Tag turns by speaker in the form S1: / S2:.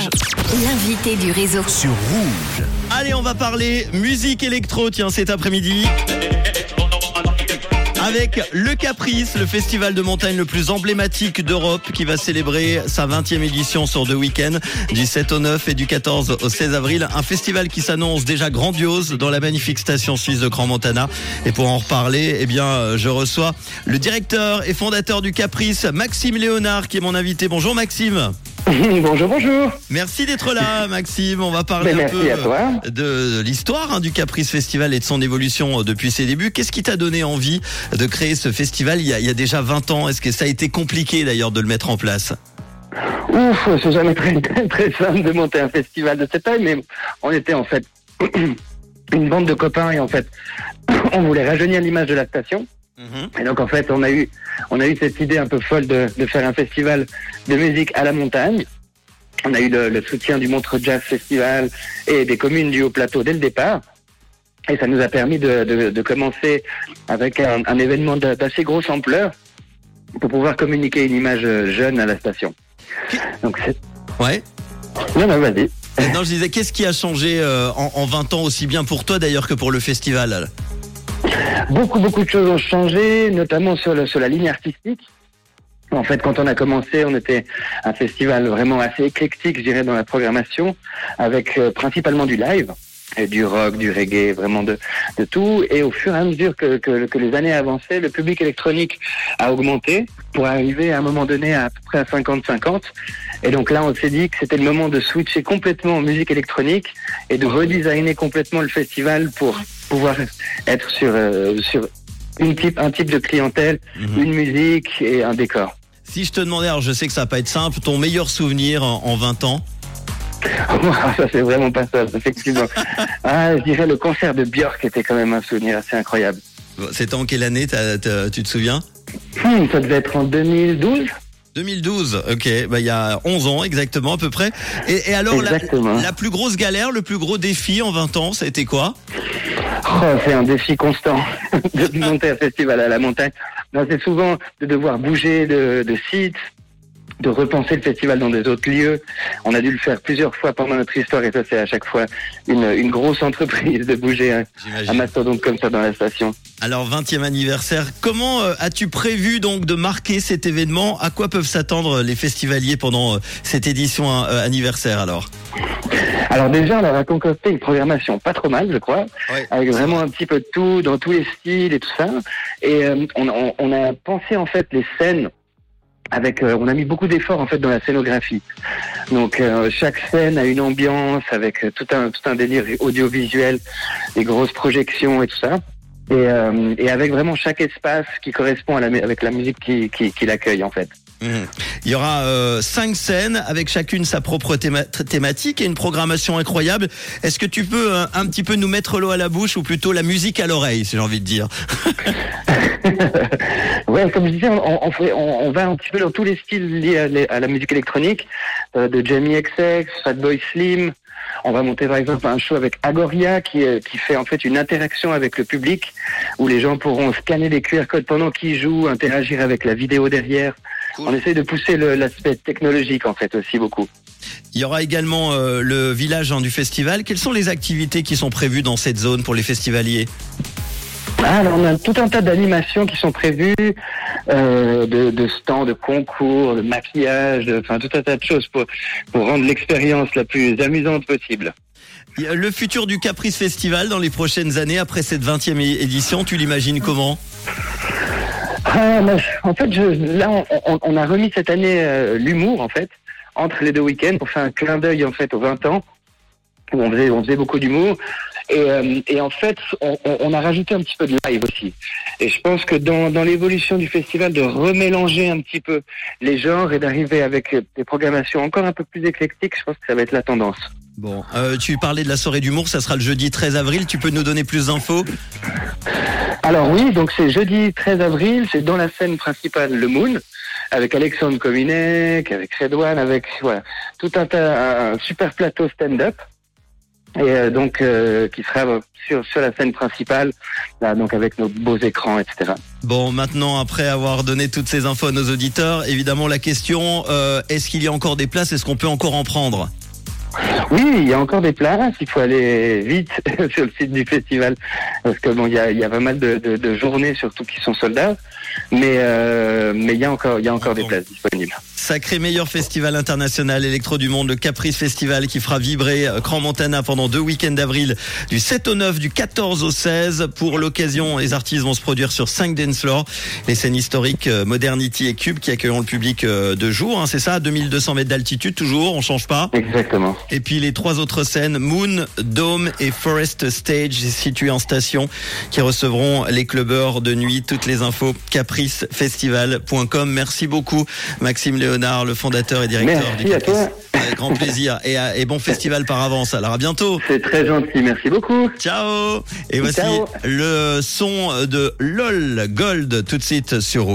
S1: Rouge.
S2: L'invité du réseau.
S1: Sur Rouge. Allez, on va parler musique électro, tiens, cet après-midi. Avec le Caprice, le festival de montagne le plus emblématique d'Europe qui va célébrer sa 20e édition sur deux week-ends du 7 au 9 et du 14 au 16 avril. Un festival qui s'annonce déjà grandiose dans la magnifique station suisse de Grand Montana. Et pour en reparler, eh bien, je reçois le directeur et fondateur du Caprice, Maxime Léonard, qui est mon invité. Bonjour Maxime.
S3: bonjour, bonjour.
S1: Merci d'être là, Maxime. On va parler
S3: Mais
S1: un peu euh, de l'histoire hein, du Caprice Festival et de son évolution euh, depuis ses débuts. Qu'est-ce qui t'a donné envie de créer ce festival il y a, il y a déjà 20 ans? Est-ce que ça a été compliqué d'ailleurs de le mettre en place?
S3: Ouf, c'est jamais très, très, très simple de monter un festival de cette taille, mais on était en fait une bande de copains et en fait, on voulait rajeunir l'image de la station.
S1: Mhm.
S3: Et donc en fait, on a eu, on a eu cette idée un peu folle de, de faire un festival de musique à la montagne. On a eu le, le soutien du Montreux Jazz Festival et des communes du Haut Plateau dès le départ. Et ça nous a permis de, de, de commencer avec un, un événement d'a- d'assez grosse ampleur pour pouvoir communiquer une image jeune à la station. Donc c'est...
S1: Ouais.
S3: Non, non, vas-y.
S1: Non, je disais, qu'est-ce qui a changé euh, en, en 20 ans aussi bien pour toi d'ailleurs que pour le festival
S3: Beaucoup, beaucoup de choses ont changé, notamment sur, la ligne artistique. En fait, quand on a commencé, on était un festival vraiment assez éclectique, je dirais, dans la programmation, avec euh, principalement du live, du rock, du reggae, vraiment de, tout. Et au fur et à mesure que les années avançaient, le public électronique a augmenté pour arriver à un moment donné à, à peu près à 50-50. Et donc là, on s'est dit que c'était le moment de switcher complètement en musique électronique et de redesigner complètement le festival pour pouvoir être sur, euh, sur une type, un type de clientèle,
S1: Mhm.
S3: une musique et un décor.
S1: Si je te demandais, alors je sais que ça va pas être simple, ton meilleur souvenir en, en 20 ans
S3: ça, c'est vraiment pas ça, effectivement. ah, je dirais le concert de Björk était quand même un souvenir assez incroyable.
S1: C'était en quelle année Tu te souviens?
S3: Hmm, ça devait être en 2012
S1: 2012, ok, bah il y a 11 ans exactement à peu près. Et, et alors la, la plus grosse galère, le plus gros défi en 20 ans, ça a été quoi?
S3: Oh, c'est un défi constant de monter un festival à la montagne. C'est souvent de devoir bouger de, de site, de repenser le festival dans des autres lieux. On a dû le faire plusieurs fois pendant notre histoire et ça c'est à chaque fois une, une grosse entreprise de bouger un, un mastodonte comme ça dans la station.
S1: Alors 20e anniversaire, comment euh, as-tu prévu donc de marquer cet événement? À quoi peuvent s'attendre les festivaliers pendant euh, cette édition euh, anniversaire alors?
S3: Alors déjà, on leur a concocté une programmation pas trop mal, je crois,
S1: Ouais.
S3: avec vraiment un petit peu de tout, dans tous les styles et tout ça. Et euh, on, on- on a pensé en fait les scènes avec, euh, on a mis beaucoup d'efforts en fait dans la scénographie. Donc euh, chaque scène a une ambiance avec euh, tout un tout un délire audiovisuel, des grosses projections et tout ça. Et, euh, et avec vraiment chaque espace qui correspond à la, avec la musique qui, qui, qui l'accueille en fait.
S1: Mhm. Il y aura euh, cinq scènes avec chacune sa propre thématique et une programmation incroyable. Est-ce que tu peux euh, un petit peu nous mettre l'eau à la bouche ou plutôt la musique à l'oreille, si j'ai envie de dire?
S3: Ouais, comme je disais, on, on, on- va un petit peu dans tous les styles liés à la musique électronique, euh, de Jamie XX, Fatboy Slim. On va monter par exemple un show avec Agoria qui, euh, qui fait en fait une interaction avec le public où les gens pourront scanner les QR codes pendant qu'ils jouent, interagir avec la vidéo derrière.
S1: Cool.
S3: On essaie de pousser l'aspect technologique en fait aussi beaucoup.
S1: Il y aura également euh, le village hein, du festival. Quelles sont les activités qui sont prévues dans cette zone pour les festivaliers?
S3: Ah, alors on a tout un tas d'animations qui sont prévues, euh, de, de stands, de concours, de maquillage, de- enfin tout un tas de choses pour, pour rendre l'expérience la plus amusante possible.
S1: Le futur du Caprice Festival dans les prochaines années après cette 20e é- édition, tu l'imagines comment?
S3: Je- en fait, je, là, on, on- on a remis cette année euh, l'humour, en fait, entre les deux week-ends pour faire un clin d'œil, en fait, aux 20 ans, où on faisait, on faisait beaucoup d'humour. Et, euh, et en fait, on, on- a rajouté un petit peu de live aussi. Et je pense que dans, dans l'évolution du festival, de remélanger un petit peu les genres et d'arriver avec euh, des programmations encore un peu plus éclectiques, je pense que ça va être la tendance.
S1: Bon, euh, tu parlais de la soirée d'humour, ça sera le jeudi 13 avril. Tu peux nous donner plus d'infos?
S3: Alors oui, donc c'est jeudi 13 avril, c'est dans la scène principale Le Moon, avec Alexandre Kominek, avec Redouane, avec voilà, tout un, tas, un super plateau stand-up. Et euh, donc euh, qui sera sur, sur la scène principale, là, donc avec nos beaux écrans, etc.
S1: Bon, maintenant, après avoir donné toutes ces infos à nos auditeurs, évidemment, la question, euh, est-ce qu'il y a encore des places? Est-ce qu'on peut encore en prendre?
S3: Oui, il y a encore des places. Il faut aller vite sur le site du festival parce que bon, il y a, pas mal de journées surtout qui sont soldats. Mais euh, mais il y a encore il y a encore des places disponibles.
S1: Sacré meilleur festival international électro du monde, le Caprice Festival qui fera vibrer Grand Montana pendant deux week-ends d'avril du 7 au 9, du 14 au 16. Pour l'occasion, les artistes vont se produire sur 5 dance floors, les scènes historiques euh, Modernity et Cube qui accueilleront le public euh, de jour. Hein, c'est ça, 2200 mètres d'altitude toujours, on change pas?
S3: Exactement.
S1: Et puis les trois autres scènes, Moon, Dome et Forest Stage, situées en station, qui recevront les clubbers de nuit. Toutes les infos capricefestival.com. Merci beaucoup, Maxime Léonard, le fondateur et directeur
S3: Merci
S1: du
S3: à
S1: Caprice.
S3: toi.
S1: Avec grand plaisir et, à- et bon festival par avance. Alors à bientôt.
S3: C'est très gentil. Merci beaucoup.
S1: Ciao. Et voici
S3: Ciao.
S1: le son de LOL Gold tout de suite sur.